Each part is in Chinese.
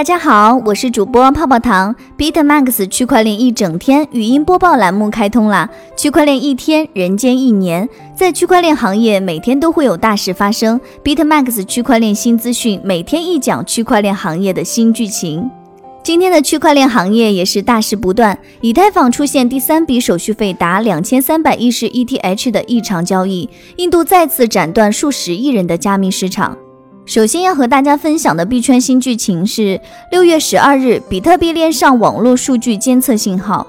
大家好，我是主播泡泡糖。BitMax 区块链一整天语音播报栏目开通啦！区块链一天，人间一年。在区块链行业，每天都会有大事发生。BitMax 区块链新资讯，每天一讲区块链行业的新剧情。今天的区块链行业也是大事不断，以太坊出现第三笔手续费达两千三百一十 ETH 的异常交易，印度再次斩断数十亿人的加密市场。首先要和大家分享的币圈新剧情是六月十二日，比特币链上网络数据监测信号。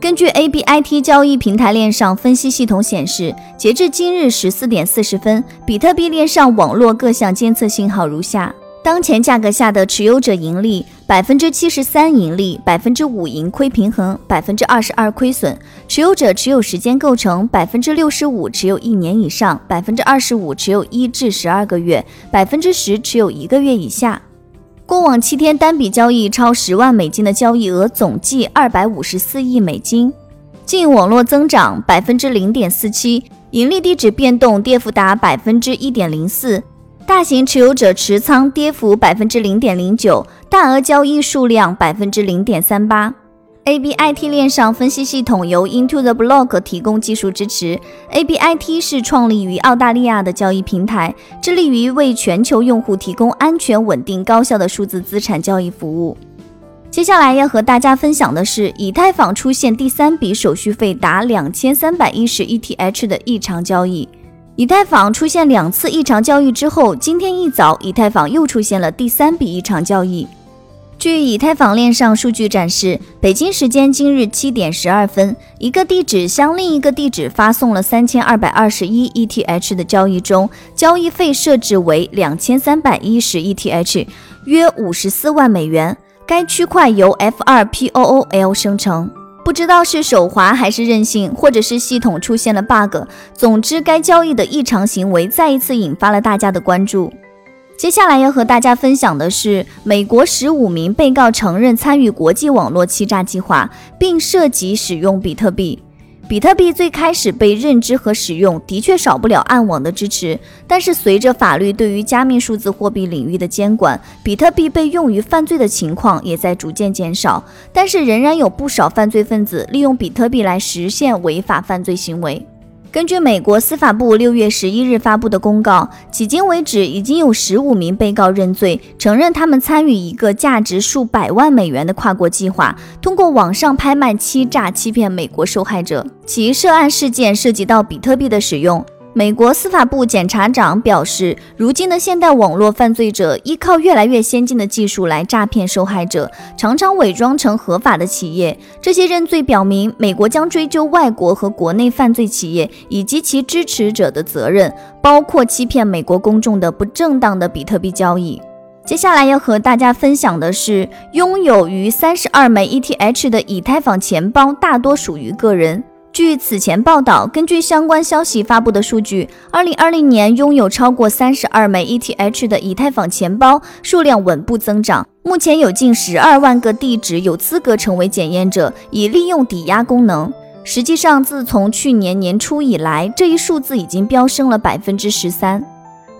根据 ABIT 交易平台链上分析系统显示，截至今日十四点四十分，比特币链上网络各项监测信号如下。当前价格下的持有者盈利百分之七十三盈利，百分之五盈亏平衡，百分之二十二亏损。持有者持有时间构成百分之六十五持有一年以上，百分之二十五持有一至十二个月，百分之十持有一个月以下。过往七天单笔交易超十万美金的交易额总计二百五十四亿美金。净网络增长百分之零点四七，盈利地址变动跌幅达百分之一点零四。大型持有者持仓跌幅百分之零点零九，大额交易数量百分之零点三八。ABIT 链上分析系统由 Into the Block 提供技术支持。ABIT 是创立于澳大利亚的交易平台，致力于为全球用户提供安全、稳定、高效的数字资产交易服务。接下来要和大家分享的是，以太坊出现第三笔手续费达两千三百一十 ETH 的异常交易。以太坊出现两次异常交易之后，今天一早，以太坊又出现了第三笔异常交易。据以太坊链上数据展示，北京时间今日七点十二分，一个地址向另一个地址发送了三千二百二十一 ETH 的交易中，交易费设置为两千三百一十 ETH，约五十四万美元。该区块由 F2POOL 生成。不知道是手滑还是任性，或者是系统出现了 bug。总之，该交易的异常行为再一次引发了大家的关注。接下来要和大家分享的是，美国十五名被告承认参与国际网络欺诈计划，并涉及使用比特币。比特币最开始被认知和使用，的确少不了暗网的支持。但是随着法律对于加密数字货币领域的监管，比特币被用于犯罪的情况也在逐渐减少。但是仍然有不少犯罪分子利用比特币来实现违法犯罪行为。根据美国司法部六月十一日发布的公告，迄今为止已经有十五名被告认罪，承认他们参与一个价值数百万美元的跨国计划，通过网上拍卖欺诈欺骗美国受害者。其涉案事件涉及到比特币的使用。美国司法部检察长表示，如今的现代网络犯罪者依靠越来越先进的技术来诈骗受害者，常常伪装成合法的企业。这些认罪表明，美国将追究外国和国内犯罪企业以及其支持者的责任，包括欺骗美国公众的不正当的比特币交易。接下来要和大家分享的是，拥有逾三十二枚 ETH 的以太坊钱包大多属于个人。据此前报道，根据相关消息发布的数据，二零二零年拥有超过三十二枚 ETH 的以太坊钱包数量稳步增长，目前有近十二万个地址有资格成为检验者，以利用抵押功能。实际上，自从去年年初以来，这一数字已经飙升了百分之十三。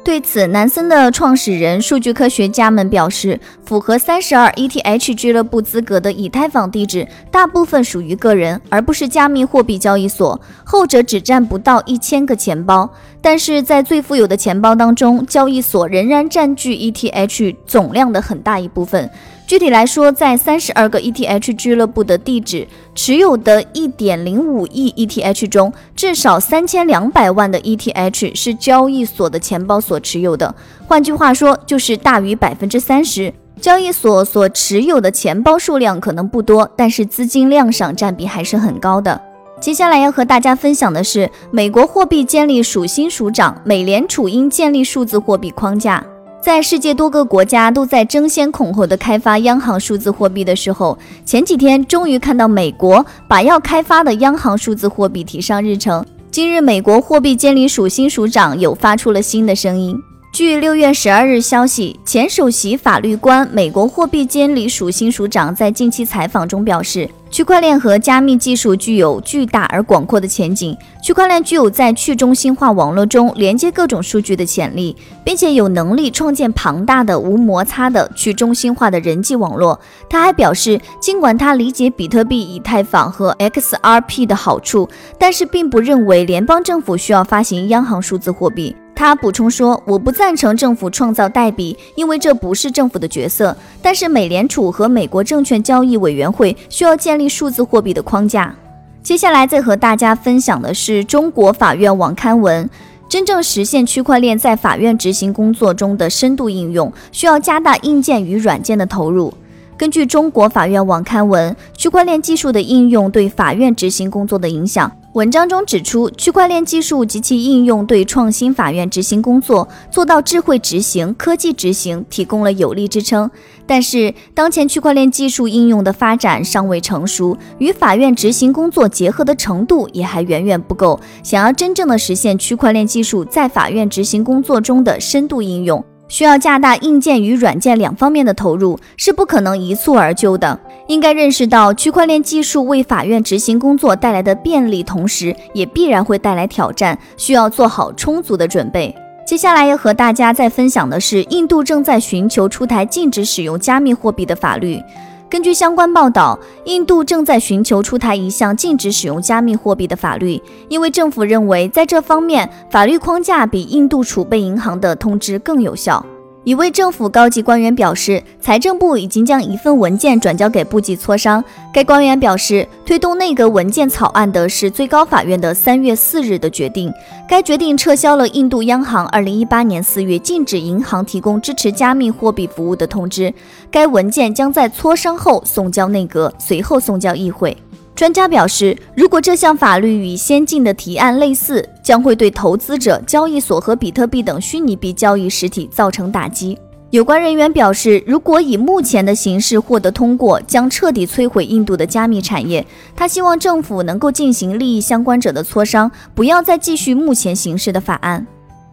对此，南森的创始人、数据科学家们表示，符合三十二 ETH 俱乐部资格的以太坊地址，大部分属于个人，而不是加密货币交易所，后者只占不到一千个钱包。但是在最富有的钱包当中，交易所仍然占据 ETH 总量的很大一部分。具体来说，在三十二个 ETH 俱乐部的地址持有的一点零五亿 ETH 中，至少三千两百万的 ETH 是交易所的钱包所持有的。换句话说，就是大于百分之三十。交易所所持有的钱包数量可能不多，但是资金量上占比还是很高的。接下来要和大家分享的是，美国货币监理署新署长，美联储应建立数字货币框架。在世界多个国家都在争先恐后的开发央行数字货币的时候，前几天终于看到美国把要开发的央行数字货币提上日程。今日，美国货币监理署新署长又发出了新的声音。据六月十二日消息，前首席法律官、美国货币监理署新署长在近期采访中表示，区块链和加密技术具有巨大而广阔的前景。区块链具有在去中心化网络中连接各种数据的潜力，并且有能力创建庞大的无摩擦的去中心化的人际网络。他还表示，尽管他理解比特币、以太坊和 XRP 的好处，但是并不认为联邦政府需要发行央行数字货币。他补充说：“我不赞成政府创造代币，因为这不是政府的角色。但是美联储和美国证券交易委员会需要建立数字货币的框架。”接下来再和大家分享的是中国法院网刊文：真正实现区块链在法院执行工作中的深度应用，需要加大硬件与软件的投入。根据中国法院网刊文，区块链技术的应用对法院执行工作的影响。文章中指出，区块链技术及其应用对创新法院执行工作、做到智慧执行、科技执行提供了有力支撑。但是，当前区块链技术应用的发展尚未成熟，与法院执行工作结合的程度也还远远不够。想要真正的实现区块链技术在法院执行工作中的深度应用，需要加大硬件与软件两方面的投入，是不可能一蹴而就的。应该认识到，区块链技术为法院执行工作带来的便利，同时也必然会带来挑战，需要做好充足的准备。接下来要和大家再分享的是，印度正在寻求出台禁止使用加密货币的法律。根据相关报道，印度正在寻求出台一项禁止使用加密货币的法律，因为政府认为在这方面法律框架比印度储备银行的通知更有效。一位政府高级官员表示，财政部已经将一份文件转交给部级磋商。该官员表示，推动内阁文件草案的是最高法院的三月四日的决定。该决定撤销了印度央行二零一八年四月禁止银行提供支持加密货币服务的通知。该文件将在磋商后送交内阁，随后送交议会。专家表示，如果这项法律与先进的提案类似，将会对投资者、交易所和比特币等虚拟币交易实体造成打击。有关人员表示，如果以目前的形式获得通过，将彻底摧毁印度的加密产业。他希望政府能够进行利益相关者的磋商，不要再继续目前形式的法案。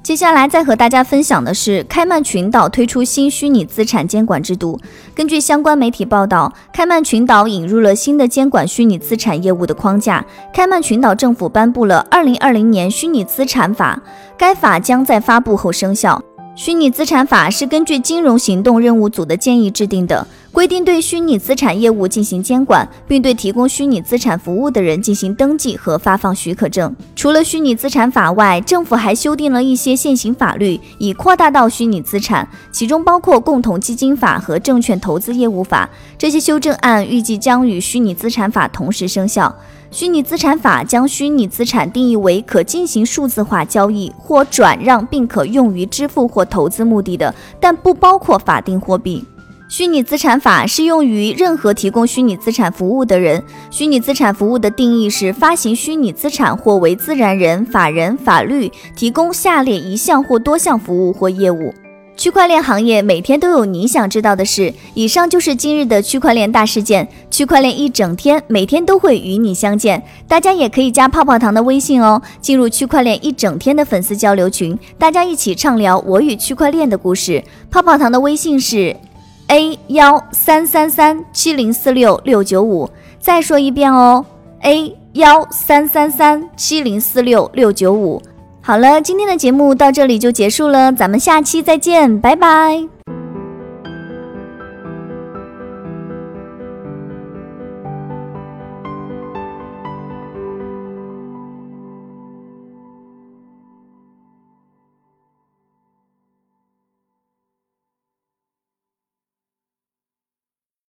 接下来再和大家分享的是，开曼群岛推出新虚拟资产监管制度。根据相关媒体报道，开曼群岛引入了新的监管虚拟资产业务的框架。开曼群岛政府颁布了《二零二零年虚拟资产法》，该法将在发布后生效。虚拟资产法是根据金融行动任务组的建议制定的，规定对虚拟资产业务进行监管，并对提供虚拟资产服务的人进行登记和发放许可证。除了虚拟资产法外，政府还修订了一些现行法律，以扩大到虚拟资产，其中包括共同基金法和证券投资业务法。这些修正案预计将与虚拟资产法同时生效。虚拟资产法将虚拟资产定义为可进行数字化交易或转让，并可用于支付或投资目的的，但不包括法定货币。虚拟资产法适用于任何提供虚拟资产服务的人。虚拟资产服务的定义是发行虚拟资产或为自然人、法人、法律提供下列一项或多项服务或业务。区块链行业每天都有你想知道的事。以上就是今日的区块链大事件。区块链一整天，每天都会与你相见。大家也可以加泡泡糖的微信哦，进入区块链一整天的粉丝交流群，大家一起畅聊我与区块链的故事。泡泡糖的微信是 a 幺三三三七零四六六九五。再说一遍哦，a 幺三三三七零四六六九五。好了，今天的节目到这里就结束了，咱们下期再见，拜拜。